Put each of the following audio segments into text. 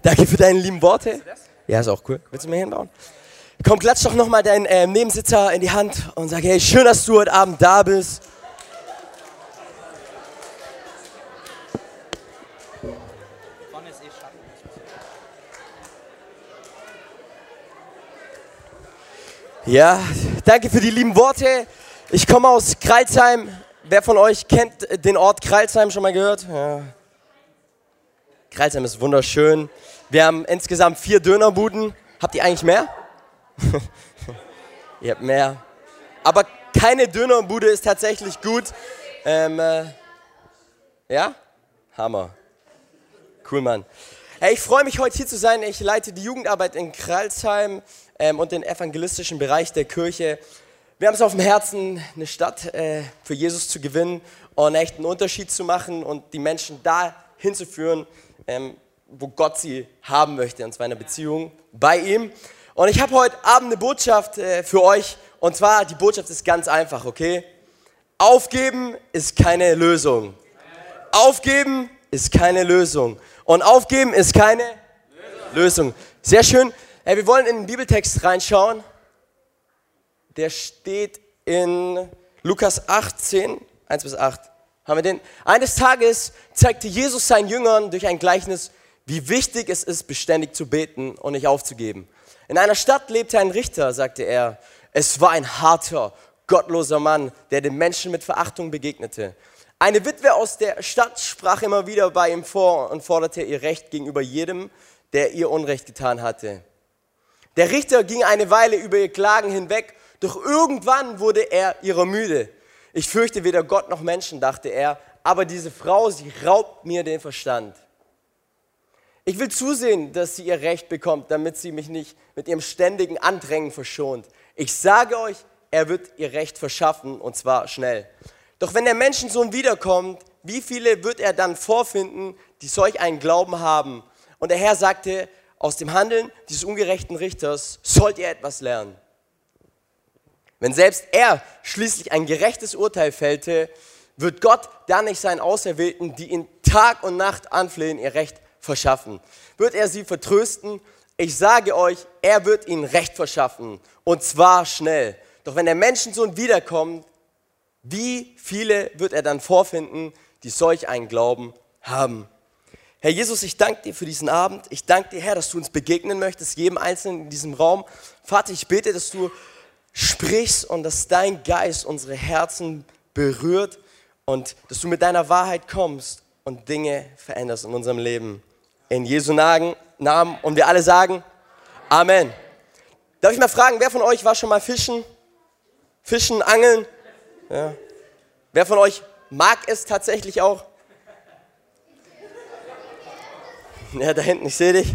Danke für deine lieben Worte. Ja, ist auch cool. Willst du mir hinbauen? Komm, klatsch doch nochmal deinen äh, Nebensitzer in die Hand und sag, hey, schön, dass du heute Abend da bist. Ja, danke für die lieben Worte. Ich komme aus Kreilsheim. Wer von euch kennt den Ort Kreilsheim schon mal gehört? Ja. Kreilsheim ist wunderschön. Wir haben insgesamt vier Dönerbuden. Habt ihr eigentlich mehr? ihr habt mehr. Aber keine Dönerbude ist tatsächlich gut. Ähm, äh, ja? Hammer. Cool, Mann. Hey, ich freue mich heute hier zu sein. Ich leite die Jugendarbeit in Kralsheim ähm, und den evangelistischen Bereich der Kirche. Wir haben es auf dem Herzen, eine Stadt äh, für Jesus zu gewinnen und echt einen Unterschied zu machen und die Menschen da hinzuführen, ähm, wo Gott sie haben möchte, und zwar in einer Beziehung bei ihm. Und ich habe heute Abend eine Botschaft äh, für euch und zwar, die Botschaft ist ganz einfach, okay? Aufgeben ist keine Lösung. Aufgeben ist keine Lösung. Und aufgeben ist keine Lösung. Lösung. Sehr schön. Hey, wir wollen in den Bibeltext reinschauen. Der steht in Lukas 18, 1 bis 8. Haben wir den? Eines Tages zeigte Jesus seinen Jüngern durch ein Gleichnis, wie wichtig es ist, beständig zu beten und nicht aufzugeben. In einer Stadt lebte ein Richter, sagte er. Es war ein harter, gottloser Mann, der den Menschen mit Verachtung begegnete. Eine Witwe aus der Stadt sprach immer wieder bei ihm vor und forderte ihr Recht gegenüber jedem, der ihr Unrecht getan hatte. Der Richter ging eine Weile über ihr Klagen hinweg, doch irgendwann wurde er ihrer müde. Ich fürchte weder Gott noch Menschen, dachte er, aber diese Frau, sie raubt mir den Verstand. Ich will zusehen, dass sie ihr Recht bekommt, damit sie mich nicht mit ihrem ständigen Andrängen verschont. Ich sage euch, er wird ihr Recht verschaffen und zwar schnell. Doch wenn der Menschensohn wiederkommt, wie viele wird er dann vorfinden, die solch einen Glauben haben? Und der Herr sagte, aus dem Handeln dieses ungerechten Richters sollt ihr etwas lernen. Wenn selbst er schließlich ein gerechtes Urteil fällte, wird Gott dann nicht seinen Auserwählten, die ihn Tag und Nacht anflehen, ihr Recht verschaffen. Wird er sie vertrösten? Ich sage euch, er wird ihnen Recht verschaffen und zwar schnell. Doch wenn der Menschensohn wiederkommt, wie viele wird er dann vorfinden, die solch einen Glauben haben? Herr Jesus, ich danke dir für diesen Abend. Ich danke dir, Herr, dass du uns begegnen möchtest, jedem Einzelnen in diesem Raum. Vater, ich bete, dass du sprichst und dass dein Geist unsere Herzen berührt und dass du mit deiner Wahrheit kommst und Dinge veränderst in unserem Leben. In Jesu Namen und wir alle sagen Amen. Darf ich mal fragen, wer von euch war schon mal fischen? Fischen, angeln? Ja. Wer von euch mag es tatsächlich auch? Ja, da hinten, ich sehe dich.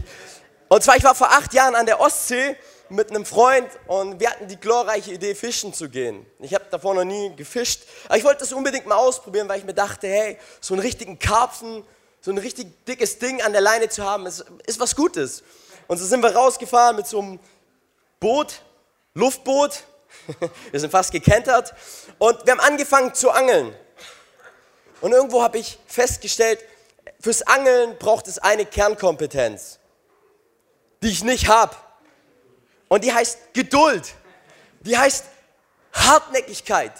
Und zwar, ich war vor acht Jahren an der Ostsee mit einem Freund und wir hatten die glorreiche Idee, fischen zu gehen. Ich habe davor noch nie gefischt, aber ich wollte das unbedingt mal ausprobieren, weil ich mir dachte, hey, so einen richtigen Karpfen, so ein richtig dickes Ding an der Leine zu haben, ist, ist was Gutes. Und so sind wir rausgefahren mit so einem Boot, Luftboot. Wir sind fast gekentert und wir haben angefangen zu angeln. Und irgendwo habe ich festgestellt, fürs Angeln braucht es eine Kernkompetenz, die ich nicht habe. Und die heißt Geduld. Die heißt Hartnäckigkeit.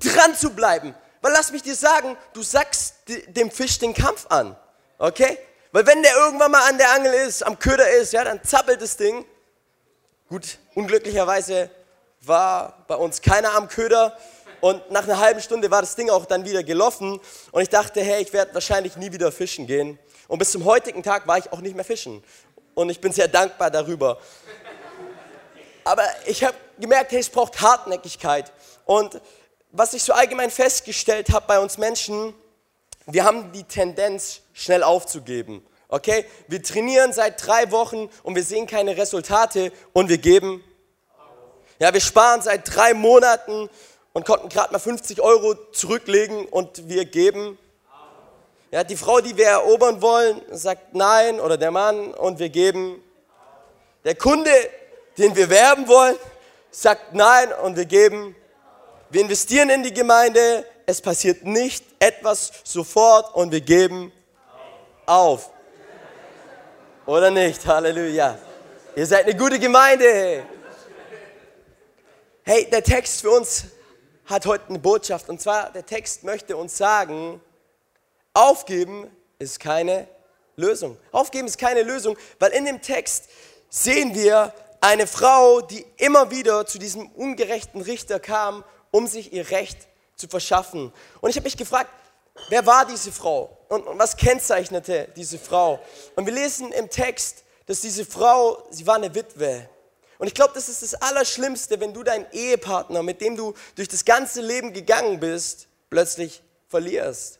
Dran zu bleiben. Weil lass mich dir sagen, du sagst dem Fisch den Kampf an. Okay? Weil wenn der irgendwann mal an der Angel ist, am Köder ist, ja, dann zappelt das Ding. Gut, unglücklicherweise war bei uns keiner am Köder. Und nach einer halben Stunde war das Ding auch dann wieder gelaufen. Und ich dachte, hey, ich werde wahrscheinlich nie wieder fischen gehen. Und bis zum heutigen Tag war ich auch nicht mehr fischen. Und ich bin sehr dankbar darüber. Aber ich habe gemerkt, hey, es braucht Hartnäckigkeit. Und was ich so allgemein festgestellt habe bei uns Menschen, wir haben die Tendenz, schnell aufzugeben. Okay? Wir trainieren seit drei Wochen und wir sehen keine Resultate und wir geben. Ja, wir sparen seit drei Monaten und konnten gerade mal 50 Euro zurücklegen und wir geben. Ja, die Frau, die wir erobern wollen, sagt nein oder der Mann und wir geben. Der Kunde, den wir werben wollen, sagt nein und wir geben. Wir investieren in die Gemeinde, es passiert nicht etwas sofort und wir geben auf. Oder nicht? Halleluja. Ihr seid eine gute Gemeinde. Hey, der Text für uns hat heute eine Botschaft. Und zwar, der Text möchte uns sagen, aufgeben ist keine Lösung. Aufgeben ist keine Lösung, weil in dem Text sehen wir eine Frau, die immer wieder zu diesem ungerechten Richter kam, um sich ihr Recht zu verschaffen. Und ich habe mich gefragt, wer war diese Frau und, was kennzeichnete diese Frau? Und wir lesen im Text, dass diese Frau, sie war eine Witwe. Und ich glaube, das ist das Allerschlimmste, wenn du deinen Ehepartner, mit dem du durch das ganze Leben gegangen bist, plötzlich verlierst.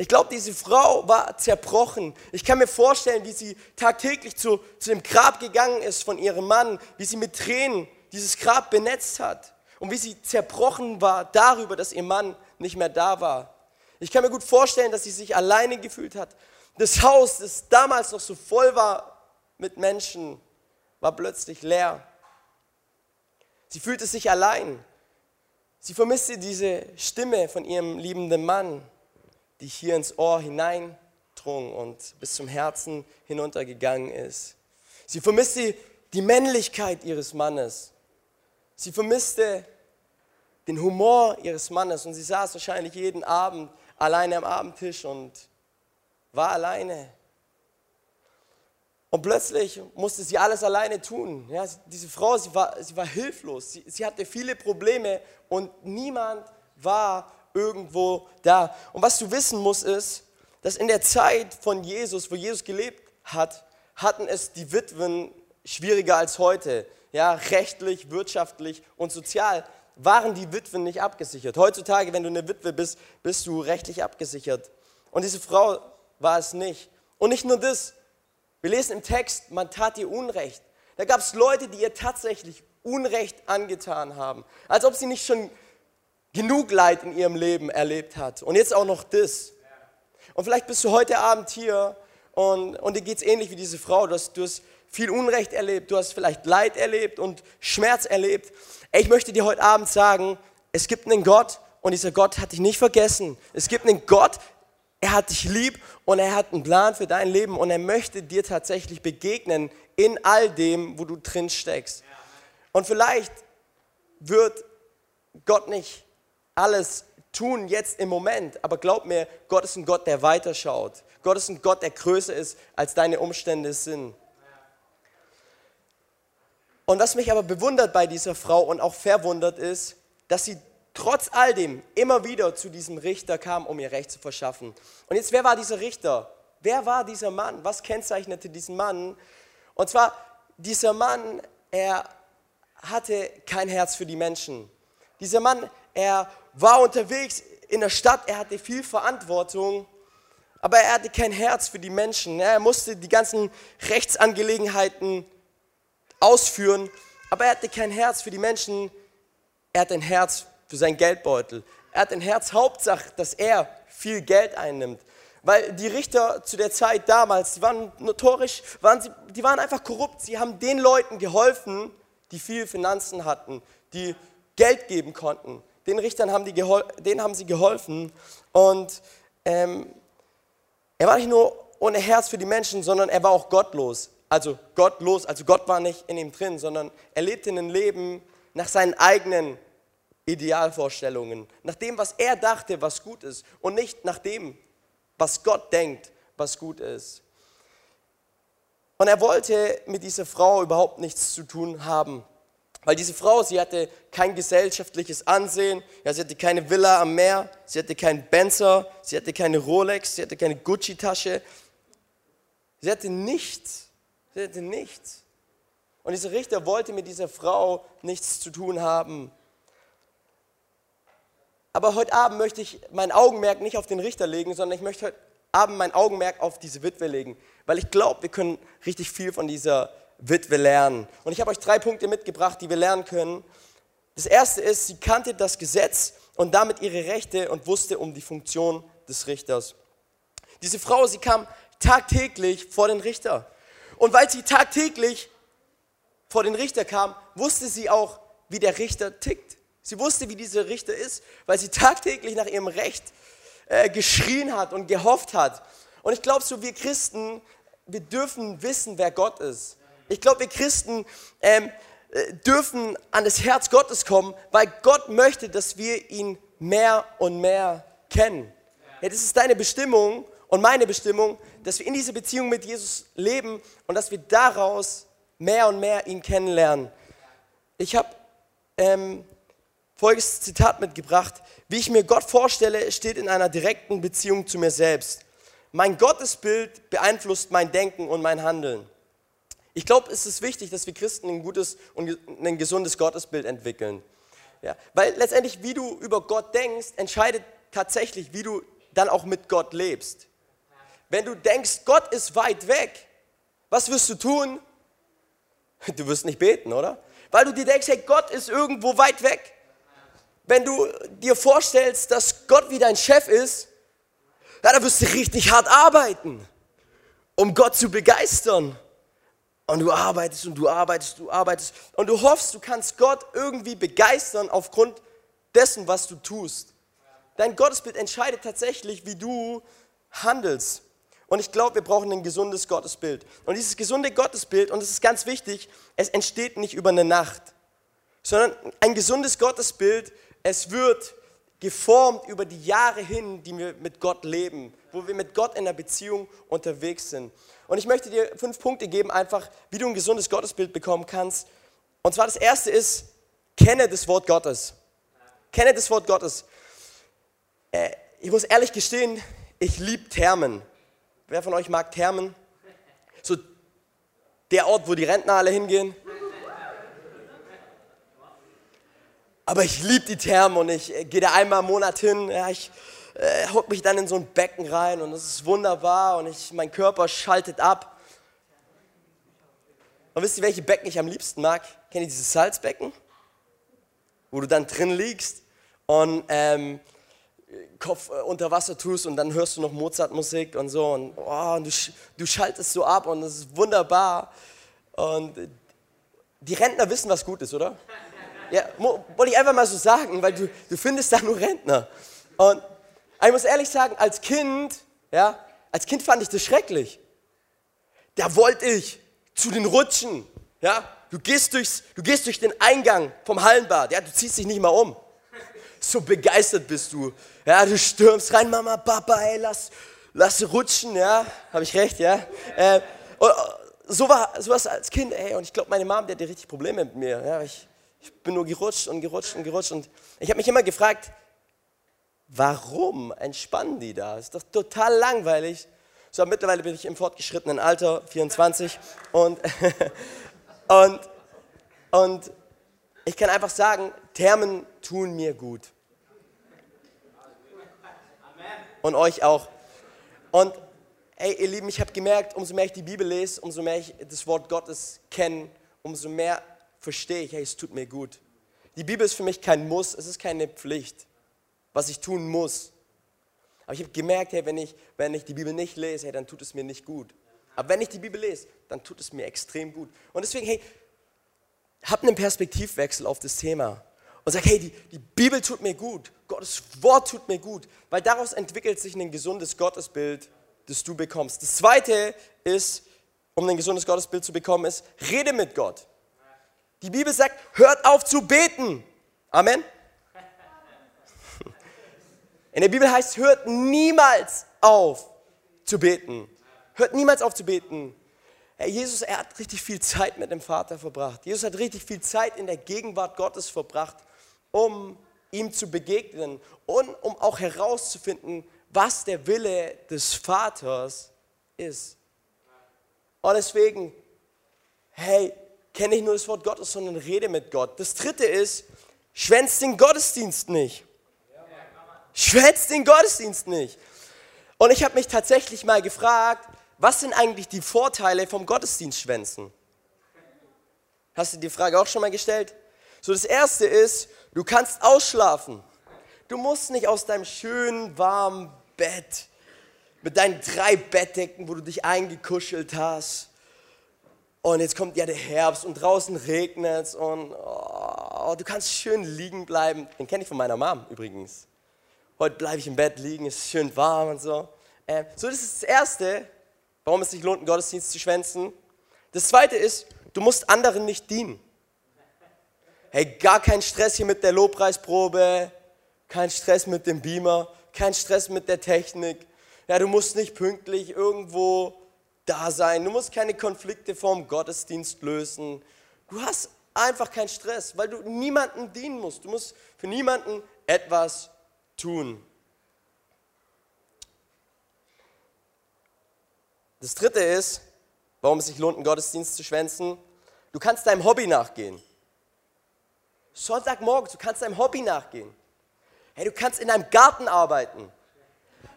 Ich glaube, diese Frau war zerbrochen. Ich kann mir vorstellen, wie sie tagtäglich zu, zu dem Grab gegangen ist von ihrem Mann, wie sie mit Tränen dieses Grab benetzt hat und wie sie zerbrochen war darüber, dass ihr Mann nicht mehr da war. Ich kann mir gut vorstellen, dass sie sich alleine gefühlt hat. Das Haus, das damals noch so voll war mit Menschen, war plötzlich leer. Sie fühlte sich allein. Sie vermisste diese Stimme von ihrem liebenden Mann, die hier ins Ohr hineindrung und bis zum Herzen hinuntergegangen ist. Sie vermisste die Männlichkeit ihres Mannes. Sie vermisste den Humor ihres Mannes und sie saß wahrscheinlich jeden Abend alleine am Abendtisch und war alleine. Und plötzlich musste sie alles alleine tun. Ja, diese Frau, sie war, sie war hilflos. Sie, sie hatte viele Probleme und niemand war irgendwo da. Und was du wissen musst, ist, dass in der Zeit von Jesus, wo Jesus gelebt hat, hatten es die Witwen schwieriger als heute. Ja, rechtlich, wirtschaftlich und sozial waren die Witwen nicht abgesichert. Heutzutage, wenn du eine Witwe bist, bist du rechtlich abgesichert. Und diese Frau war es nicht. Und nicht nur das, wir lesen im Text, man tat ihr Unrecht. Da gab es Leute, die ihr tatsächlich Unrecht angetan haben, als ob sie nicht schon genug Leid in ihrem Leben erlebt hat. Und jetzt auch noch das. Und vielleicht bist du heute Abend hier und, und dir geht es ähnlich wie diese Frau. Du hast, du hast viel Unrecht erlebt, du hast vielleicht Leid erlebt und Schmerz erlebt. Ich möchte dir heute Abend sagen, es gibt einen Gott und dieser Gott hat dich nicht vergessen. Es gibt einen Gott, er hat dich lieb und er hat einen Plan für dein Leben und er möchte dir tatsächlich begegnen in all dem, wo du drin steckst. Und vielleicht wird Gott nicht alles tun jetzt im Moment, aber glaub mir, Gott ist ein Gott, der weiterschaut. Gott ist ein Gott, der größer ist, als deine Umstände sind. Und was mich aber bewundert bei dieser Frau und auch verwundert ist, dass sie trotz all dem immer wieder zu diesem Richter kam, um ihr Recht zu verschaffen. Und jetzt, wer war dieser Richter? Wer war dieser Mann? Was kennzeichnete diesen Mann? Und zwar, dieser Mann, er hatte kein Herz für die Menschen. Dieser Mann, er war unterwegs in der Stadt, er hatte viel Verantwortung, aber er hatte kein Herz für die Menschen. Er musste die ganzen Rechtsangelegenheiten ausführen, aber er hatte kein Herz für die Menschen. Er hat ein Herz für seinen Geldbeutel. Er hat ein Herz, Hauptsache, dass er viel Geld einnimmt. Weil die Richter zu der Zeit damals, die waren notorisch, waren sie, die waren einfach korrupt. Sie haben den Leuten geholfen, die viel Finanzen hatten, die Geld geben konnten. Den Richtern haben, die denen haben sie geholfen. Und ähm, er war nicht nur ohne Herz für die Menschen, sondern er war auch gottlos. Also gottlos, also Gott war nicht in ihm drin, sondern er lebte ein Leben nach seinen eigenen Idealvorstellungen, nach dem, was er dachte, was gut ist und nicht nach dem, was Gott denkt, was gut ist. Und er wollte mit dieser Frau überhaupt nichts zu tun haben. Weil diese Frau, sie hatte kein gesellschaftliches Ansehen, ja, sie hatte keine Villa am Meer, sie hatte keinen Benzer, sie hatte keine Rolex, sie hatte keine Gucci-Tasche. Sie hatte nichts. Sie hatte nichts. Und dieser Richter wollte mit dieser Frau nichts zu tun haben. Aber heute Abend möchte ich mein Augenmerk nicht auf den Richter legen, sondern ich möchte heute Abend mein Augenmerk auf diese Witwe legen, weil ich glaube, wir können richtig viel von dieser Witwe lernen. Und ich habe euch drei Punkte mitgebracht, die wir lernen können. Das erste ist, sie kannte das Gesetz und damit ihre Rechte und wusste um die Funktion des Richters. Diese Frau, sie kam tagtäglich vor den Richter. Und weil sie tagtäglich vor den Richter kam, wusste sie auch, wie der Richter tickt. Sie wusste, wie dieser Richter ist, weil sie tagtäglich nach ihrem Recht äh, geschrien hat und gehofft hat. Und ich glaube, so wir Christen, wir dürfen wissen, wer Gott ist. Ich glaube, wir Christen ähm, äh, dürfen an das Herz Gottes kommen, weil Gott möchte, dass wir ihn mehr und mehr kennen. Ja, das ist deine Bestimmung und meine Bestimmung, dass wir in dieser Beziehung mit Jesus leben und dass wir daraus mehr und mehr ihn kennenlernen. Ich habe ähm, folgendes Zitat mitgebracht. Wie ich mir Gott vorstelle, steht in einer direkten Beziehung zu mir selbst. Mein Gottesbild beeinflusst mein Denken und mein Handeln. Ich glaube, es ist wichtig, dass wir Christen ein gutes und ein gesundes Gottesbild entwickeln. Ja, weil letztendlich, wie du über Gott denkst, entscheidet tatsächlich, wie du dann auch mit Gott lebst. Wenn du denkst, Gott ist weit weg, was wirst du tun? Du wirst nicht beten, oder? Weil du dir denkst, hey, Gott ist irgendwo weit weg. Wenn du dir vorstellst, dass Gott wie dein Chef ist, ja, dann wirst du richtig hart arbeiten, um Gott zu begeistern. Und du arbeitest und du arbeitest, du arbeitest und du hoffst, du kannst Gott irgendwie begeistern aufgrund dessen, was du tust. Dein Gottesbild entscheidet tatsächlich, wie du handelst. Und ich glaube, wir brauchen ein gesundes Gottesbild. Und dieses gesunde Gottesbild, und das ist ganz wichtig, es entsteht nicht über eine Nacht, sondern ein gesundes Gottesbild, es wird geformt über die Jahre hin, die wir mit Gott leben, wo wir mit Gott in einer Beziehung unterwegs sind. Und ich möchte dir fünf Punkte geben, einfach, wie du ein gesundes Gottesbild bekommen kannst. Und zwar das erste ist, kenne das Wort Gottes. Kenne das Wort Gottes. Äh, ich muss ehrlich gestehen, ich liebe Thermen. Wer von euch mag Thermen? So der Ort, wo die Rentner alle hingehen. Aber ich liebe die Thermen und ich äh, gehe da einmal im Monat hin. Ja, ich äh, hock mich dann in so ein Becken rein und es ist wunderbar und ich, mein Körper schaltet ab. Und wisst ihr, welche Becken ich am liebsten mag? Kennt ihr dieses Salzbecken? Wo du dann drin liegst und ähm, Kopf äh, unter Wasser tust und dann hörst du noch Mozart-Musik und so und, oh, und du, du schaltest so ab und es ist wunderbar. Und die Rentner wissen, was gut ist, oder? Ja, wollte ich einfach mal so sagen, weil du, du findest da nur Rentner. Und ich muss ehrlich sagen, als Kind, ja, als Kind fand ich das schrecklich. Da wollte ich zu den Rutschen, ja. Du gehst, durchs, du gehst durch den Eingang vom Hallenbad, ja, du ziehst dich nicht mal um. So begeistert bist du. Ja, du stürmst rein, Mama, Papa, ey, lass, lass rutschen, ja. Habe ich recht, ja. Äh, und, so war sowas als Kind, ey, und ich glaube, meine Mom, die hatte richtig Probleme mit mir. Ja, ich, ich bin nur gerutscht und gerutscht und gerutscht. Und ich habe mich immer gefragt, warum entspannen die da? Ist doch total langweilig. So, mittlerweile bin ich im fortgeschrittenen Alter, 24. Und, und, und ich kann einfach sagen, Thermen tun mir gut. Und euch auch. Und ey, ihr Lieben, ich habe gemerkt, umso mehr ich die Bibel lese, umso mehr ich das Wort Gottes kenne, umso mehr verstehe ich, hey, es tut mir gut. Die Bibel ist für mich kein Muss, es ist keine Pflicht, was ich tun muss. Aber ich habe gemerkt, hey, wenn ich, wenn ich die Bibel nicht lese, hey, dann tut es mir nicht gut. Aber wenn ich die Bibel lese, dann tut es mir extrem gut. Und deswegen, hey, hab einen Perspektivwechsel auf das Thema und sag, hey, die, die Bibel tut mir gut, Gottes Wort tut mir gut, weil daraus entwickelt sich ein gesundes Gottesbild, das du bekommst. Das zweite ist, um ein gesundes Gottesbild zu bekommen, ist, rede mit Gott. Die Bibel sagt, hört auf zu beten. Amen. In der Bibel heißt, hört niemals auf zu beten. Hört niemals auf zu beten. Jesus, er hat richtig viel Zeit mit dem Vater verbracht. Jesus hat richtig viel Zeit in der Gegenwart Gottes verbracht, um ihm zu begegnen und um auch herauszufinden, was der Wille des Vaters ist. Und deswegen, hey, kenne nicht nur das Wort Gottes, sondern rede mit Gott. Das dritte ist, schwänzt den Gottesdienst nicht. Schwänzt den Gottesdienst nicht. Und ich habe mich tatsächlich mal gefragt, was sind eigentlich die Vorteile vom Gottesdienst schwänzen? Hast du die Frage auch schon mal gestellt? So, das erste ist, du kannst ausschlafen. Du musst nicht aus deinem schönen, warmen Bett mit deinen drei Bettdecken, wo du dich eingekuschelt hast, und jetzt kommt ja der Herbst und draußen regnet es und oh, du kannst schön liegen bleiben. Den kenne ich von meiner Mom übrigens. Heute bleibe ich im Bett liegen, es ist schön warm und so. Äh, so, das ist das Erste, warum es sich lohnt, einen Gottesdienst zu schwänzen. Das zweite ist, du musst anderen nicht dienen. Hey, gar kein Stress hier mit der Lobpreisprobe, kein Stress mit dem Beamer, kein Stress mit der Technik. Ja, du musst nicht pünktlich irgendwo da sein. Du musst keine Konflikte vorm Gottesdienst lösen. Du hast einfach keinen Stress, weil du niemandem dienen musst. Du musst für niemanden etwas tun. Das dritte ist, warum es sich lohnt, einen Gottesdienst zu schwänzen. Du kannst deinem Hobby nachgehen. Sonntagmorgen, du kannst deinem Hobby nachgehen. Hey, du kannst in deinem Garten arbeiten.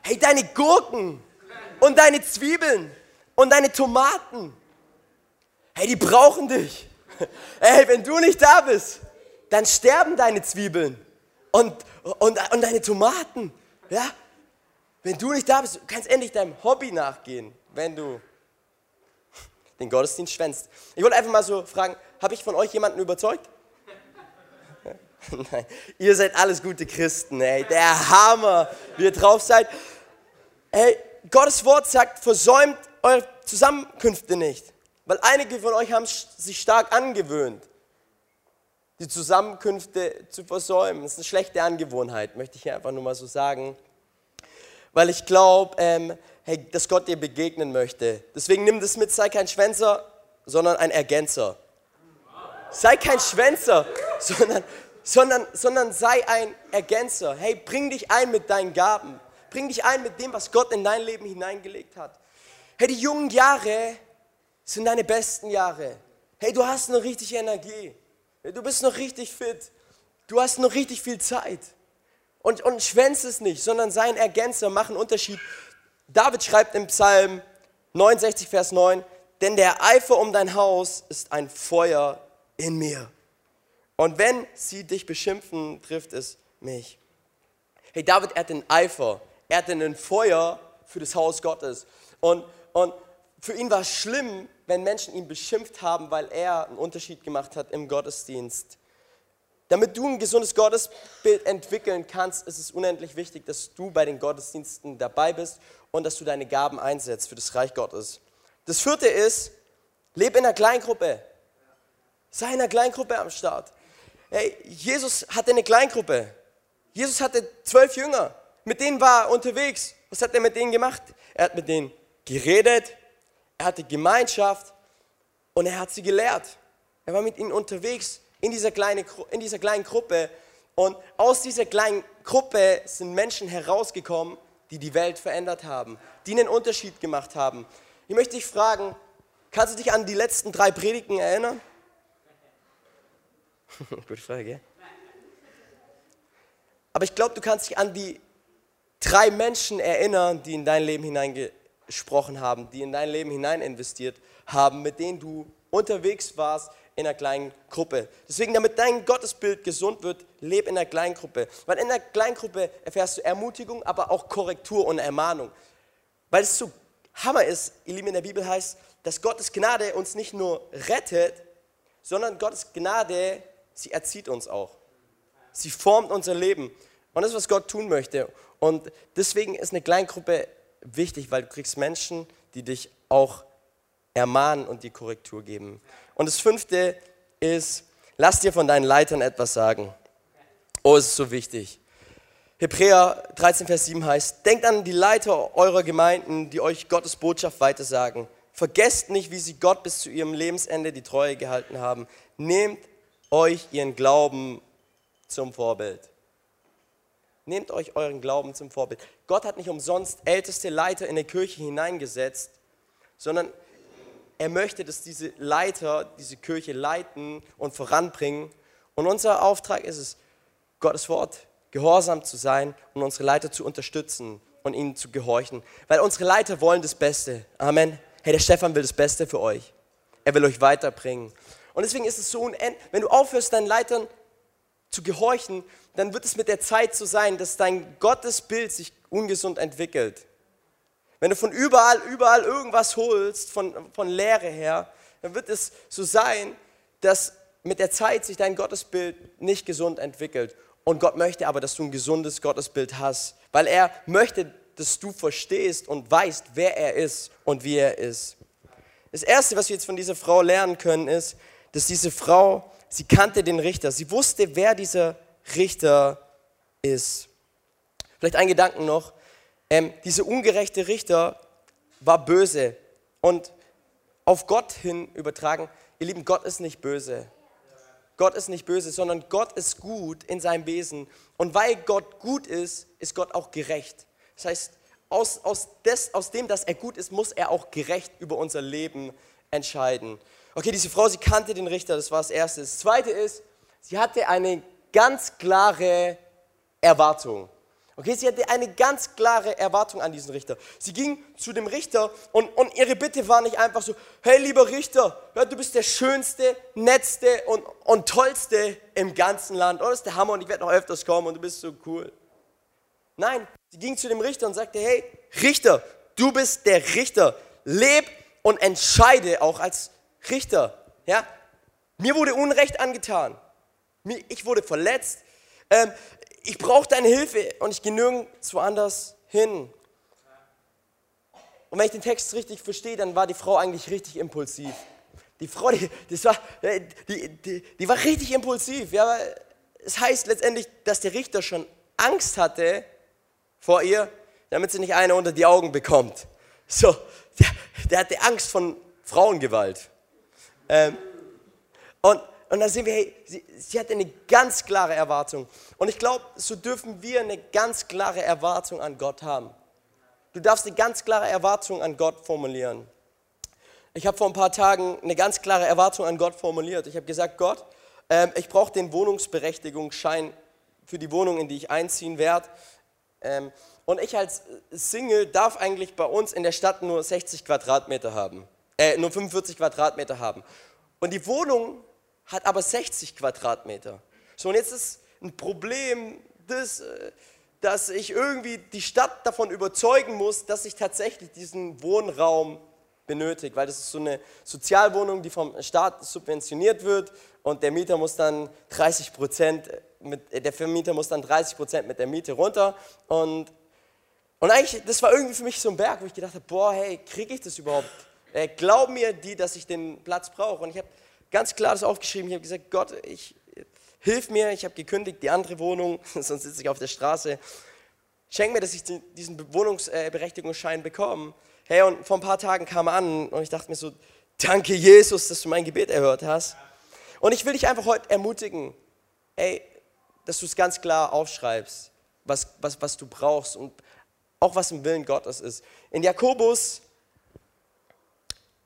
Hey, deine Gurken und deine Zwiebeln und deine Tomaten. Hey, die brauchen dich. Hey, wenn du nicht da bist, dann sterben deine Zwiebeln und, und, und deine Tomaten. Ja? Wenn du nicht da bist, kannst endlich deinem Hobby nachgehen, wenn du den Gottesdienst schwänzt. Ich wollte einfach mal so fragen, habe ich von euch jemanden überzeugt? Nein, ihr seid alles gute Christen, ey. Der Hammer, wie ihr drauf seid. Hey, Gottes Wort sagt, versäumt eure Zusammenkünfte nicht. Weil einige von euch haben sich stark angewöhnt, die Zusammenkünfte zu versäumen. Das ist eine schlechte Angewohnheit, möchte ich hier einfach nur mal so sagen. Weil ich glaube, ähm, hey, dass Gott dir begegnen möchte. Deswegen nimm das mit, sei kein Schwänzer, sondern ein Ergänzer. Sei kein Schwänzer, sondern, sondern, sondern sei ein Ergänzer. Hey, bring dich ein mit deinen Gaben. Bring dich ein mit dem, was Gott in dein Leben hineingelegt hat. Hey, die jungen Jahre sind deine besten Jahre. Hey, du hast noch richtig Energie. Du bist noch richtig fit. Du hast noch richtig viel Zeit. Und, und schwänz es nicht, sondern sei ein Ergänzer, mach einen Unterschied. David schreibt im Psalm 69, Vers 9, denn der Eifer um dein Haus ist ein Feuer in mir. Und wenn sie dich beschimpfen, trifft es mich. Hey, David, er hat den Eifer, er hat ein Feuer für das Haus Gottes. Und, und für ihn war es schlimm, wenn Menschen ihn beschimpft haben, weil er einen Unterschied gemacht hat im Gottesdienst. Damit du ein gesundes Gottesbild entwickeln kannst, ist es unendlich wichtig, dass du bei den Gottesdiensten dabei bist und dass du deine Gaben einsetzt für das Reich Gottes. Das vierte ist, lebe in einer Kleingruppe. Sei in einer Kleingruppe am Start. Hey, Jesus hatte eine Kleingruppe. Jesus hatte zwölf Jünger. Mit denen war er unterwegs. Was hat er mit denen gemacht? Er hat mit denen geredet, er hatte Gemeinschaft und er hat sie gelehrt. Er war mit ihnen unterwegs in dieser, kleinen, in dieser kleinen Gruppe. Und aus dieser kleinen Gruppe sind Menschen herausgekommen, die die Welt verändert haben, die einen Unterschied gemacht haben. Ich möchte dich fragen, kannst du dich an die letzten drei Predigten erinnern? Gute Frage? Aber ich glaube, du kannst dich an die drei Menschen erinnern, die in dein Leben hineingesprochen haben, die in dein Leben hinein investiert haben, mit denen du unterwegs warst in einer kleinen Gruppe. Deswegen, damit dein Gottesbild gesund wird, leb in einer kleinen Gruppe. Weil in einer kleinen Gruppe erfährst du Ermutigung, aber auch Korrektur und Ermahnung. Weil es so Hammer ist, ihr Lieben, in der Bibel heißt, dass Gottes Gnade uns nicht nur rettet, sondern Gottes Gnade, sie erzieht uns auch. Sie formt unser Leben. Und das ist, was Gott tun möchte. Und deswegen ist eine Kleingruppe wichtig, weil du kriegst Menschen, die dich auch ermahnen und die Korrektur geben. Und das fünfte ist, lass dir von deinen Leitern etwas sagen. Oh, es ist so wichtig. Hebräer 13, Vers 7 heißt, denkt an die Leiter eurer Gemeinden, die euch Gottes Botschaft weitersagen. Vergesst nicht, wie sie Gott bis zu ihrem Lebensende die Treue gehalten haben. Nehmt euch ihren Glauben zum Vorbild. Nehmt euch euren Glauben zum Vorbild. Gott hat nicht umsonst älteste Leiter in der Kirche hineingesetzt, sondern er möchte, dass diese Leiter diese Kirche leiten und voranbringen. Und unser Auftrag ist es, Gottes Wort gehorsam zu sein und unsere Leiter zu unterstützen und ihnen zu gehorchen. Weil unsere Leiter wollen das Beste. Amen. Hey, der Stefan will das Beste für euch. Er will euch weiterbringen. Und deswegen ist es so unendlich, wenn du aufhörst, deinen Leitern zu gehorchen, dann wird es mit der Zeit so sein, dass dein Gottesbild sich ungesund entwickelt. Wenn du von überall, überall irgendwas holst, von, von Lehre her, dann wird es so sein, dass mit der Zeit sich dein Gottesbild nicht gesund entwickelt. Und Gott möchte aber, dass du ein gesundes Gottesbild hast, weil er möchte, dass du verstehst und weißt, wer er ist und wie er ist. Das Erste, was wir jetzt von dieser Frau lernen können, ist, dass diese Frau, sie kannte den Richter. Sie wusste, wer dieser Richter ist. Vielleicht ein Gedanken noch. Ähm, dieser ungerechte Richter war böse. Und auf Gott hin übertragen, ihr Lieben, Gott ist nicht böse. Gott ist nicht böse, sondern Gott ist gut in seinem Wesen. Und weil Gott gut ist, ist Gott auch gerecht. Das heißt, aus, aus, des, aus dem, dass er gut ist, muss er auch gerecht über unser Leben entscheiden. Okay, diese Frau, sie kannte den Richter, das war das Erste. Das Zweite ist, sie hatte eine ganz klare Erwartung. Okay, sie hatte eine ganz klare Erwartung an diesen Richter. Sie ging zu dem Richter und, und ihre Bitte war nicht einfach so, hey lieber Richter, ja, du bist der schönste, nettste und, und tollste im ganzen Land. Oh, das ist der Hammer und ich werde noch öfters kommen und du bist so cool. Nein, sie ging zu dem Richter und sagte, hey Richter, du bist der Richter. Leb und entscheide auch als Richter. Ja? Mir wurde Unrecht angetan. Ich wurde verletzt. Ähm, ich brauche deine Hilfe und ich gehe nirgendwo anders hin. Und wenn ich den Text richtig verstehe, dann war die Frau eigentlich richtig impulsiv. Die Frau, die, das war, äh, die, die, die war richtig impulsiv. Ja, es heißt letztendlich, dass der Richter schon Angst hatte vor ihr, damit sie nicht eine unter die Augen bekommt. So, der, der hatte Angst von Frauengewalt. Ähm, und und da sehen wir, hey, sie, sie hat eine ganz klare Erwartung. Und ich glaube, so dürfen wir eine ganz klare Erwartung an Gott haben. Du darfst eine ganz klare Erwartung an Gott formulieren. Ich habe vor ein paar Tagen eine ganz klare Erwartung an Gott formuliert. Ich habe gesagt, Gott, äh, ich brauche den Wohnungsberechtigungsschein für die Wohnung, in die ich einziehen werde. Ähm, und ich als Single darf eigentlich bei uns in der Stadt nur 60 Quadratmeter haben, äh, nur 45 Quadratmeter haben. Und die Wohnung hat aber 60 Quadratmeter. So, und jetzt ist ein Problem, das, äh, dass ich irgendwie die Stadt davon überzeugen muss, dass ich tatsächlich diesen Wohnraum benötige, weil das ist so eine Sozialwohnung, die vom Staat subventioniert wird und der Mieter muss dann 30 Prozent, äh, der Vermieter muss dann 30 Prozent mit der Miete runter und und eigentlich, das war irgendwie für mich so ein Berg, wo ich gedacht habe, boah, hey, kriege ich das überhaupt? Äh, glauben mir die, dass ich den Platz brauche? Und ich habe ganz klar das aufgeschrieben. Ich habe gesagt, Gott, ich, hilf mir, ich habe gekündigt, die andere Wohnung, sonst sitze ich auf der Straße. Schenk mir, dass ich diesen Wohnungsberechtigungsschein bekomme. Hey, und vor ein paar Tagen kam an und ich dachte mir so, danke Jesus, dass du mein Gebet erhört hast. Und ich will dich einfach heute ermutigen, ey, dass du es ganz klar aufschreibst, was, was, was du brauchst und auch was im Willen Gottes ist. In Jakobus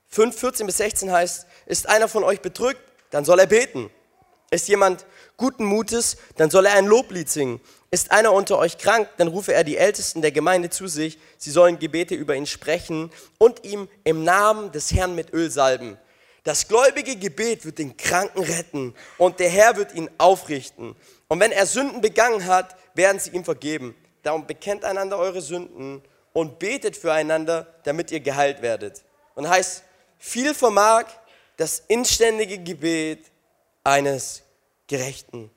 5, 14 bis 16 heißt, ist einer von euch bedrückt, dann soll er beten. Ist jemand guten Mutes, dann soll er ein Loblied singen. Ist einer unter euch krank, dann rufe er die Ältesten der Gemeinde zu sich. Sie sollen Gebete über ihn sprechen und ihm im Namen des Herrn mit Öl salben. Das gläubige Gebet wird den Kranken retten und der Herr wird ihn aufrichten. Und wenn er Sünden begangen hat, werden sie ihm vergeben. Darum bekennt einander eure Sünden und betet füreinander, damit ihr geheilt werdet. Und heißt, viel vermag das inständige Gebet eines Gerechten.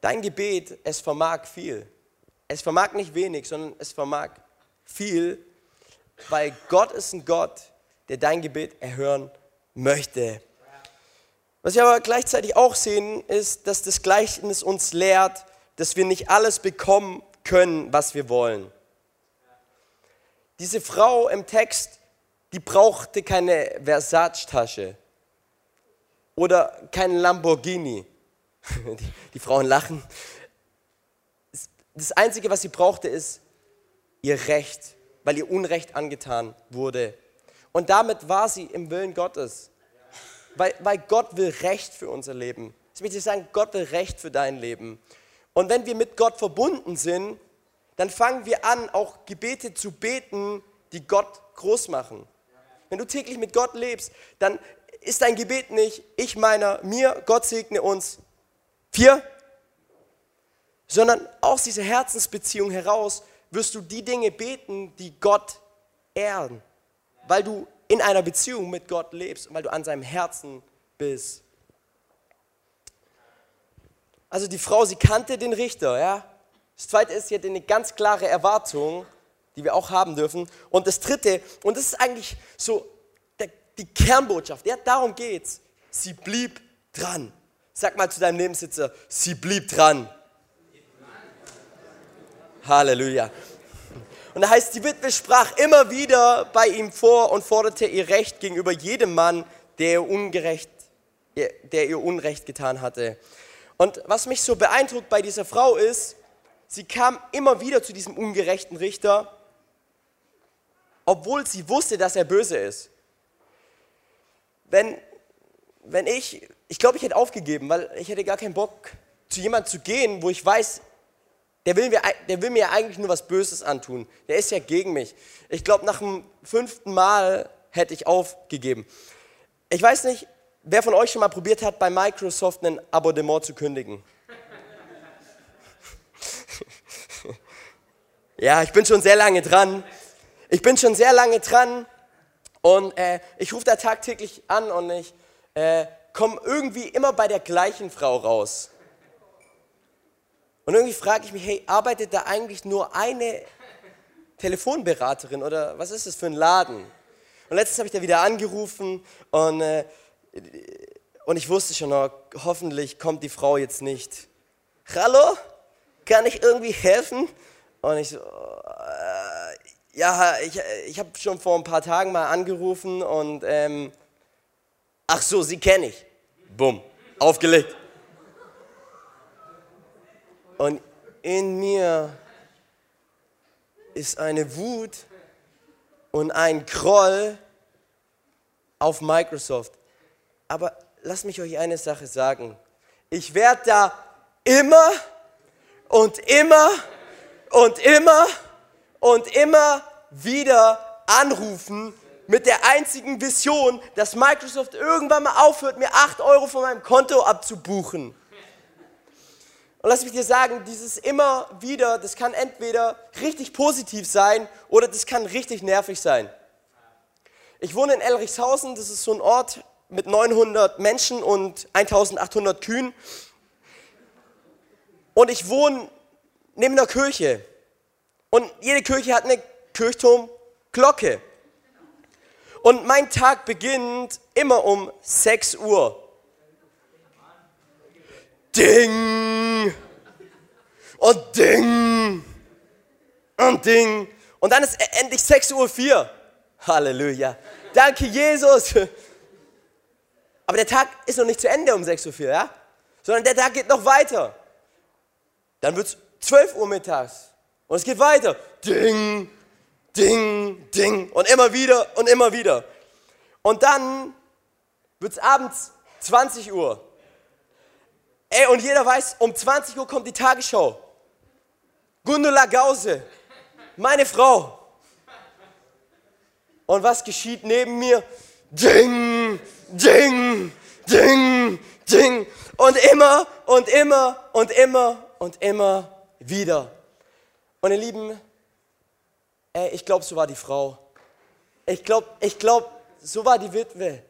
Dein Gebet, es vermag viel. Es vermag nicht wenig, sondern es vermag viel, weil Gott ist ein Gott, der dein Gebet erhören möchte. Was wir aber gleichzeitig auch sehen, ist, dass das Gleichnis uns lehrt, dass wir nicht alles bekommen können, was wir wollen. Diese Frau im Text, die brauchte keine Versace-Tasche oder keinen Lamborghini. Die, die Frauen lachen. Das Einzige, was sie brauchte, ist ihr Recht, weil ihr Unrecht angetan wurde. Und damit war sie im Willen Gottes. Weil, weil Gott will Recht für unser Leben. Ich möchte sagen, Gott will Recht für dein Leben. Und wenn wir mit Gott verbunden sind, dann fangen wir an, auch Gebete zu beten, die Gott groß machen. Wenn du täglich mit Gott lebst, dann ist dein Gebet nicht, ich meiner, mir, Gott segne uns. Vier. Sondern aus dieser Herzensbeziehung heraus wirst du die Dinge beten, die Gott ehren. Weil du in einer Beziehung mit Gott lebst und weil du an seinem Herzen bist. Also die Frau, sie kannte den Richter, ja. Das zweite ist, sie hatte eine ganz klare Erwartung, die wir auch haben dürfen. Und das dritte, und das ist eigentlich so der, die Kernbotschaft, ja, darum geht's. Sie blieb dran. Sag mal zu deinem Nebensitzer, sie blieb dran. Halleluja. Und da heißt, die Witwe sprach immer wieder bei ihm vor und forderte ihr Recht gegenüber jedem Mann, der ihr, ungerecht, der ihr Unrecht getan hatte. Und was mich so beeindruckt bei dieser Frau ist, sie kam immer wieder zu diesem ungerechten Richter, obwohl sie wusste, dass er böse ist. Wenn, wenn ich, ich glaube, ich hätte aufgegeben, weil ich hätte gar keinen Bock, zu jemandem zu gehen, wo ich weiß, der will, mir, der will mir eigentlich nur was Böses antun. Der ist ja gegen mich. Ich glaube, nach dem fünften Mal hätte ich aufgegeben. Ich weiß nicht, wer von euch schon mal probiert hat, bei Microsoft ein Abonnement zu kündigen. ja, ich bin schon sehr lange dran. Ich bin schon sehr lange dran und äh, ich rufe da tagtäglich an und ich äh, komme irgendwie immer bei der gleichen Frau raus. Und irgendwie frage ich mich, hey, arbeitet da eigentlich nur eine Telefonberaterin oder was ist das für ein Laden? Und letztens habe ich da wieder angerufen und, äh, und ich wusste schon, oh, hoffentlich kommt die Frau jetzt nicht. Hallo? Kann ich irgendwie helfen? Und ich so, ja, ich, ich habe schon vor ein paar Tagen mal angerufen und, ähm, ach so, sie kenne ich. Bumm, aufgelegt. Und in mir ist eine Wut und ein Groll auf Microsoft. Aber lasst mich euch eine Sache sagen. Ich werde da immer und immer und immer und immer wieder anrufen mit der einzigen Vision, dass Microsoft irgendwann mal aufhört, mir 8 Euro von meinem Konto abzubuchen. Und lass mich dir sagen, dieses immer wieder, das kann entweder richtig positiv sein oder das kann richtig nervig sein. Ich wohne in Elrichshausen, das ist so ein Ort mit 900 Menschen und 1800 Kühen. Und ich wohne neben einer Kirche. Und jede Kirche hat eine Kirchturmglocke. Und mein Tag beginnt immer um 6 Uhr. Ding und Ding und Ding. Und dann ist endlich 6.04 Uhr. Halleluja. Danke, Jesus. Aber der Tag ist noch nicht zu Ende um 6.04 Uhr, ja? Sondern der Tag geht noch weiter. Dann wird es 12 Uhr mittags. Und es geht weiter. Ding, ding, ding. Und immer wieder und immer wieder. Und dann wird es abends 20 Uhr. Ey, und jeder weiß, um 20 Uhr kommt die Tagesschau. Gundula Gause, meine Frau. Und was geschieht neben mir? Ding, ding, ding, ding. Und immer und immer und immer und immer wieder. Und ihr Lieben, ey, ich glaube, so war die Frau. Ich glaube, ich glaube, so war die Witwe.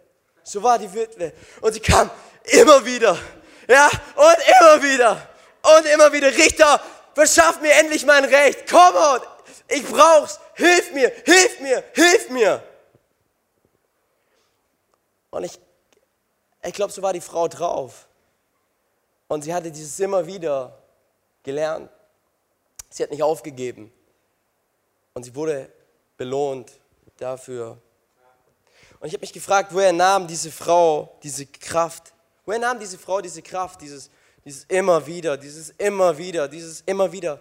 So war die Witwe. Und sie kam immer wieder ja, und immer wieder. Und immer wieder. Richter, verschaff mir endlich mein Recht. Komm on, ich brauch's. Hilf mir, hilf mir, hilf mir. Und ich, ich glaube, so war die Frau drauf. Und sie hatte dieses immer wieder gelernt. Sie hat nicht aufgegeben. Und sie wurde belohnt dafür. Und ich habe mich gefragt, woher nahm diese Frau diese Kraft? Woher nahm diese Frau diese Kraft, dieses, dieses immer wieder, dieses immer wieder, dieses immer wieder?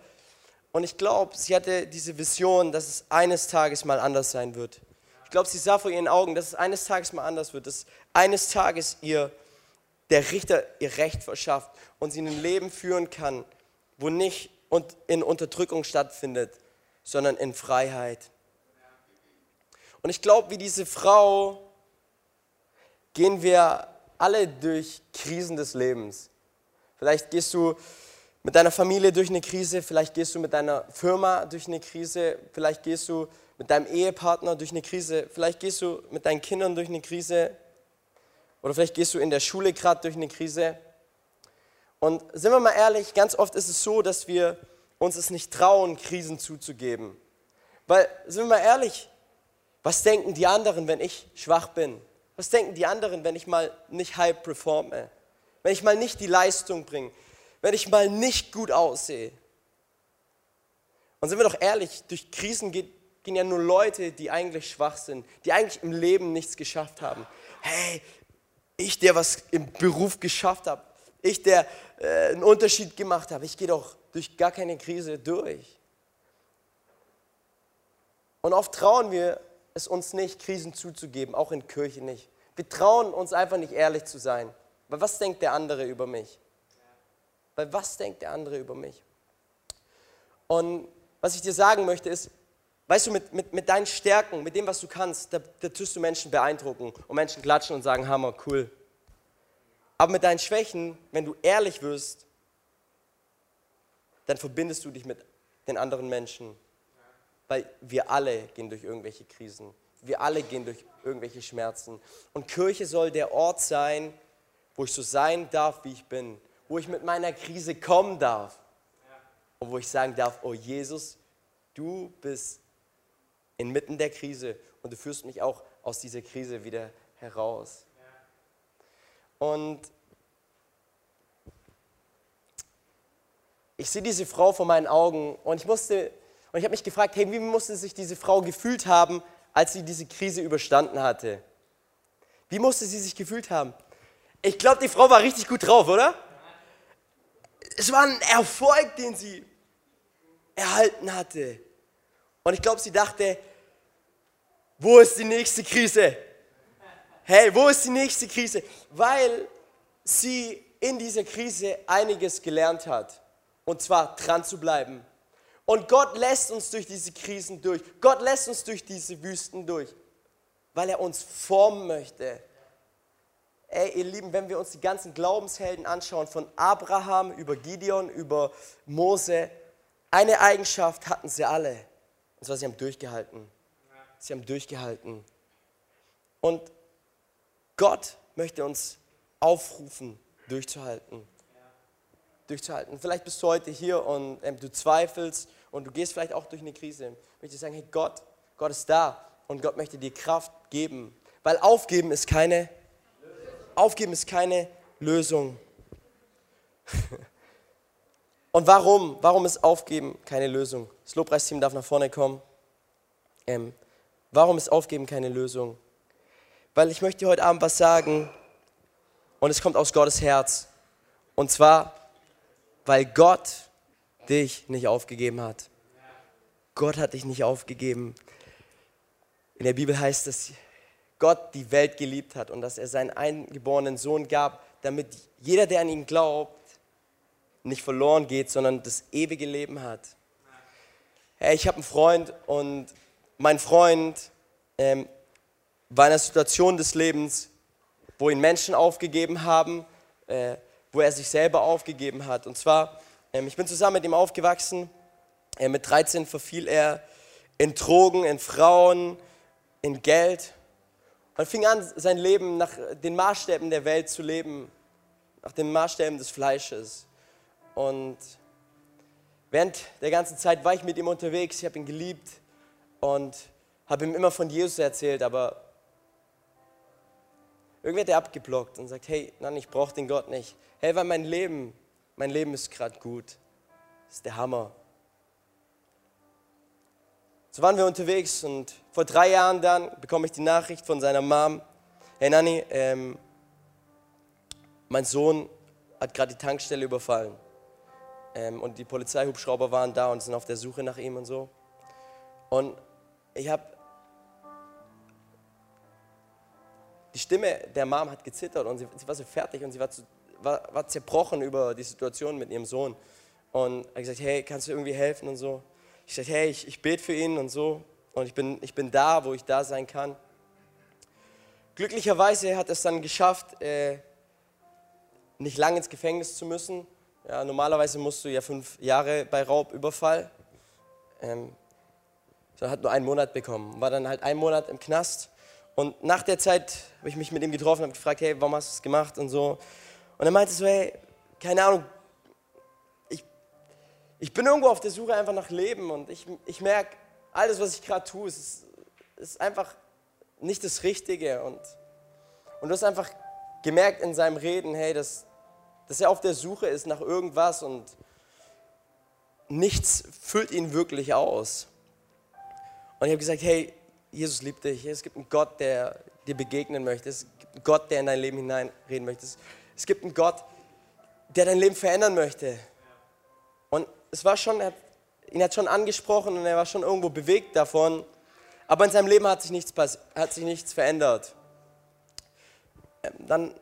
Und ich glaube, sie hatte diese Vision, dass es eines Tages mal anders sein wird. Ich glaube, sie sah vor ihren Augen, dass es eines Tages mal anders wird, dass eines Tages ihr der Richter ihr Recht verschafft und sie ein Leben führen kann, wo nicht in Unterdrückung stattfindet, sondern in Freiheit. Und ich glaube, wie diese Frau gehen wir alle durch Krisen des Lebens. Vielleicht gehst du mit deiner Familie durch eine Krise, vielleicht gehst du mit deiner Firma durch eine Krise, vielleicht gehst du mit deinem Ehepartner durch eine Krise, vielleicht gehst du mit deinen Kindern durch eine Krise oder vielleicht gehst du in der Schule gerade durch eine Krise. Und sind wir mal ehrlich, ganz oft ist es so, dass wir uns es nicht trauen, Krisen zuzugeben. Weil, sind wir mal ehrlich, was denken die anderen, wenn ich schwach bin? Was denken die anderen, wenn ich mal nicht high performe? Wenn ich mal nicht die Leistung bringe? Wenn ich mal nicht gut aussehe? Und sind wir doch ehrlich, durch Krisen geht, gehen ja nur Leute, die eigentlich schwach sind, die eigentlich im Leben nichts geschafft haben. Hey, ich, der was im Beruf geschafft habe, ich, der äh, einen Unterschied gemacht habe, ich gehe doch durch gar keine Krise durch. Und oft trauen wir es uns nicht, Krisen zuzugeben, auch in Kirche nicht. Wir trauen uns einfach nicht ehrlich zu sein. Weil was denkt der andere über mich? Weil was denkt der andere über mich? Und was ich dir sagen möchte ist, weißt du, mit, mit, mit deinen Stärken, mit dem, was du kannst, da, da tust du Menschen beeindrucken und Menschen klatschen und sagen, Hammer, cool. Aber mit deinen Schwächen, wenn du ehrlich wirst, dann verbindest du dich mit den anderen Menschen. Weil wir alle gehen durch irgendwelche Krisen. Wir alle gehen durch irgendwelche Schmerzen. Und Kirche soll der Ort sein, wo ich so sein darf, wie ich bin. Wo ich mit meiner Krise kommen darf. Und wo ich sagen darf, oh Jesus, du bist inmitten der Krise und du führst mich auch aus dieser Krise wieder heraus. Und ich sehe diese Frau vor meinen Augen und ich musste und ich habe mich gefragt, hey, wie musste sich diese Frau gefühlt haben, als sie diese Krise überstanden hatte? Wie musste sie sich gefühlt haben? Ich glaube, die Frau war richtig gut drauf, oder? Es war ein Erfolg, den sie erhalten hatte. Und ich glaube, sie dachte, wo ist die nächste Krise? Hey, wo ist die nächste Krise? Weil sie in dieser Krise einiges gelernt hat. Und zwar dran zu bleiben. Und Gott lässt uns durch diese Krisen durch. Gott lässt uns durch diese Wüsten durch. Weil er uns formen möchte. Ey, ihr Lieben, wenn wir uns die ganzen Glaubenshelden anschauen, von Abraham über Gideon, über Mose, eine Eigenschaft hatten sie alle. Und zwar, sie haben durchgehalten. Sie haben durchgehalten. Und Gott möchte uns aufrufen, durchzuhalten. Durchzuhalten. Vielleicht bist du heute hier und ähm, du zweifelst und du gehst vielleicht auch durch eine Krise. Ich möchte sagen, hey Gott, Gott ist da und Gott möchte dir Kraft geben. Weil aufgeben ist keine, aufgeben ist keine Lösung. Und warum? Warum ist Aufgeben keine Lösung? Das Lobpreisteam darf nach vorne kommen. Ähm, warum ist Aufgeben keine Lösung? Weil ich möchte dir heute Abend was sagen und es kommt aus Gottes Herz. Und zwar, weil Gott dich nicht aufgegeben hat. Gott hat dich nicht aufgegeben. In der Bibel heißt es, Gott die Welt geliebt hat und dass er seinen eingeborenen Sohn gab, damit jeder, der an ihn glaubt, nicht verloren geht, sondern das ewige Leben hat. Hey, ich habe einen Freund und mein Freund ähm, war in einer Situation des Lebens, wo ihn Menschen aufgegeben haben, äh, wo er sich selber aufgegeben hat. Und zwar, ähm, ich bin zusammen mit ihm aufgewachsen. Äh, mit 13 verfiel er in Drogen, in Frauen, in Geld und fing an, sein Leben nach den Maßstäben der Welt zu leben, nach den Maßstäben des Fleisches. Und während der ganzen Zeit war ich mit ihm unterwegs, ich habe ihn geliebt und habe ihm immer von Jesus erzählt, aber irgendwie hat er abgeblockt und sagt, hey, nein, ich brauche den Gott nicht. Hey, weil mein Leben, mein Leben ist gerade gut. Das ist der Hammer. So waren wir unterwegs und vor drei Jahren dann bekomme ich die Nachricht von seiner Mom, hey Nanni, ähm, mein Sohn hat gerade die Tankstelle überfallen. Ähm, und die Polizeihubschrauber waren da und sind auf der Suche nach ihm und so. Und ich habe die Stimme der Mom hat gezittert und sie, sie war so fertig und sie war, zu, war, war, zerbrochen über die Situation mit ihrem Sohn. Und er hat gesagt, hey, kannst du irgendwie helfen und so. Ich sagte, hey, ich, ich bete für ihn und so. Und ich bin, ich bin da, wo ich da sein kann. Glücklicherweise hat er es dann geschafft, äh, nicht lange ins Gefängnis zu müssen, ja, normalerweise musst du ja fünf Jahre bei Raubüberfall. Ähm, so hat nur einen Monat bekommen. War dann halt einen Monat im Knast. Und nach der Zeit habe ich mich mit ihm getroffen und gefragt, hey, warum hast du es gemacht und so. Und er meinte so, hey, keine Ahnung, ich, ich bin irgendwo auf der Suche einfach nach Leben und ich, ich merke, alles, was ich gerade tue, ist, ist einfach nicht das Richtige. Und, und du hast einfach gemerkt in seinem Reden, hey, dass, dass er auf der Suche ist nach irgendwas und nichts füllt ihn wirklich aus. Und ich habe gesagt, hey, Jesus liebt dich. Es gibt einen Gott, der dir begegnen möchte. Es gibt einen Gott, der in dein Leben hineinreden möchte. Es gibt einen Gott, der dein Leben verändern möchte. Und es war schon, er, ihn hat schon angesprochen und er war schon irgendwo bewegt davon. Aber in seinem Leben hat sich nichts, hat sich nichts verändert. Ähm, dann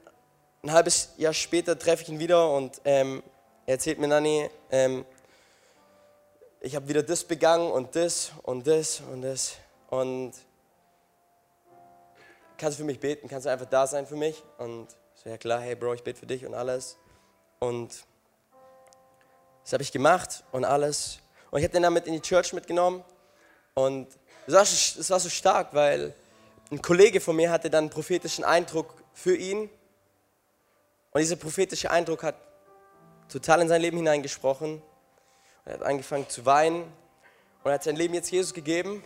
ein halbes Jahr später treffe ich ihn wieder und ähm, er erzählt mir, Nani, ähm, ich habe wieder das begangen und das und das und das. Und kannst du für mich beten? Kannst du einfach da sein für mich? Und so, ja klar, hey Bro, ich bete für dich und alles. Und das habe ich gemacht und alles. Und ich habe den dann mit in die Church mitgenommen. Und es war, es war so stark, weil ein Kollege von mir hatte dann einen prophetischen Eindruck für ihn. Und dieser prophetische Eindruck hat total in sein Leben hineingesprochen. Er hat angefangen zu weinen und hat sein Leben jetzt Jesus gegeben.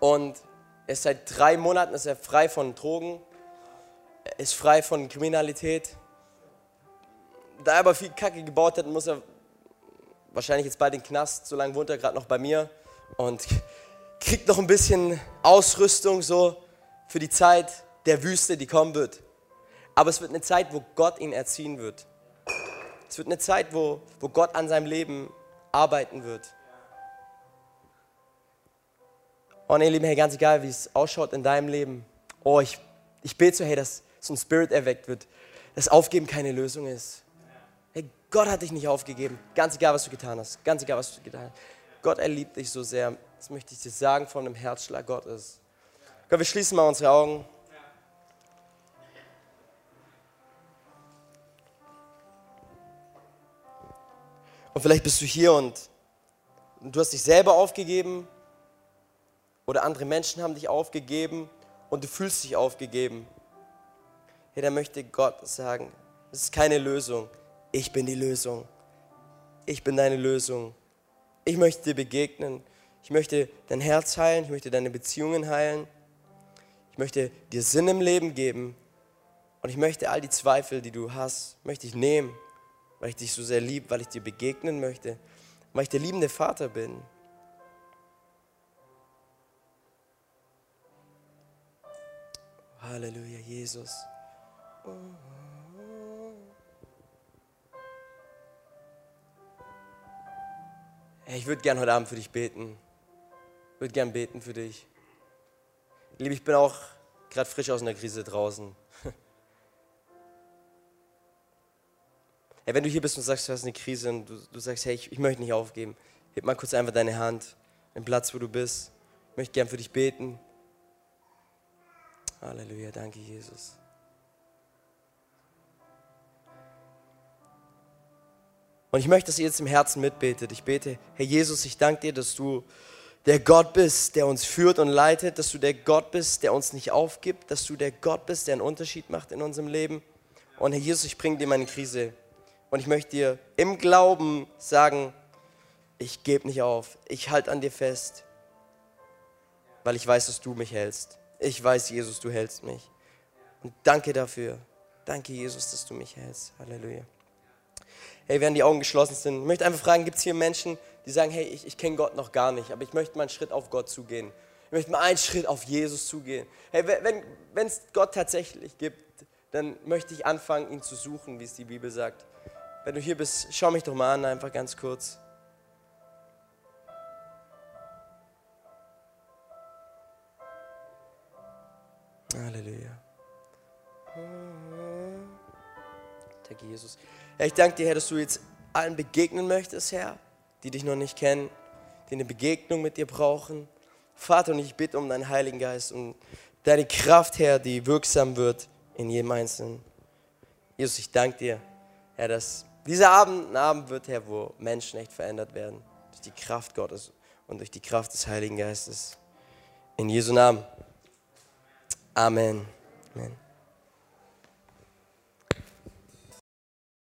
Und er ist seit drei Monaten ist er frei von Drogen, er ist frei von Kriminalität. Da er aber viel Kacke gebaut hat, muss er wahrscheinlich jetzt bald in den Knast, so lange wohnt er gerade noch bei mir und kriegt noch ein bisschen Ausrüstung so für die Zeit der Wüste, die kommen wird. Aber es wird eine Zeit, wo Gott ihn erziehen wird. Es wird eine Zeit, wo, wo Gott an seinem Leben arbeiten wird. Und ihr Lieben, hey, ganz egal, wie es ausschaut in deinem Leben, oh, ich, ich bete so, hey, dass so ein Spirit erweckt wird, dass Aufgeben keine Lösung ist. Hey, Gott hat dich nicht aufgegeben, ganz egal, was du getan hast, ganz egal, was du getan hast. Gott, er liebt dich so sehr, das möchte ich dir sagen von dem Herzschlag Gottes. Gott, wir schließen mal unsere Augen. Und vielleicht bist du hier und du hast dich selber aufgegeben oder andere Menschen haben dich aufgegeben und du fühlst dich aufgegeben. Hey, da möchte Gott sagen, es ist keine Lösung. Ich bin die Lösung. Ich bin deine Lösung. Ich möchte dir begegnen. Ich möchte dein Herz heilen. Ich möchte deine Beziehungen heilen. Ich möchte dir Sinn im Leben geben. Und ich möchte all die Zweifel, die du hast, möchte ich nehmen weil ich dich so sehr liebe, weil ich dir begegnen möchte, weil ich der liebende Vater bin. Halleluja, Jesus. Ich würde gern heute Abend für dich beten. Ich würde gern beten für dich. Liebe, ich bin auch gerade frisch aus einer Krise draußen. Hey, wenn du hier bist und sagst, du hast eine Krise und du, du sagst, hey, ich, ich, möchte nicht aufgeben, heb mal kurz einfach deine Hand, den Platz, wo du bist. Ich möchte gern für dich beten. Halleluja, danke Jesus. Und ich möchte, dass ihr jetzt im Herzen mitbetet. Ich bete, Herr Jesus, ich danke dir, dass du der Gott bist, der uns führt und leitet, dass du der Gott bist, der uns nicht aufgibt, dass du der Gott bist, der einen Unterschied macht in unserem Leben. Und Herr Jesus, ich bringe dir meine Krise. Und ich möchte dir im Glauben sagen, ich gebe nicht auf, ich halte an dir fest, weil ich weiß, dass du mich hältst. Ich weiß, Jesus, du hältst mich. Und danke dafür. Danke, Jesus, dass du mich hältst. Halleluja. Hey, während die Augen geschlossen sind, ich möchte einfach fragen, gibt es hier Menschen, die sagen, hey, ich, ich kenne Gott noch gar nicht, aber ich möchte mal einen Schritt auf Gott zugehen. Ich möchte mal einen Schritt auf Jesus zugehen. Hey, wenn es Gott tatsächlich gibt, dann möchte ich anfangen, ihn zu suchen, wie es die Bibel sagt. Wenn du hier bist, schau mich doch mal an, einfach ganz kurz. Halleluja. Danke, Jesus. Herr, ich danke dir, Herr, dass du jetzt allen begegnen möchtest, Herr, die dich noch nicht kennen, die eine Begegnung mit dir brauchen. Vater, und ich bitte um deinen Heiligen Geist und deine Kraft, Herr, die wirksam wird in jedem Einzelnen. Jesus, ich danke dir, Herr, dass dieser Abend ein Abend wird, Herr, wo Menschen echt verändert werden. Durch die Kraft Gottes und durch die Kraft des Heiligen Geistes. In Jesu Namen. Amen. Amen.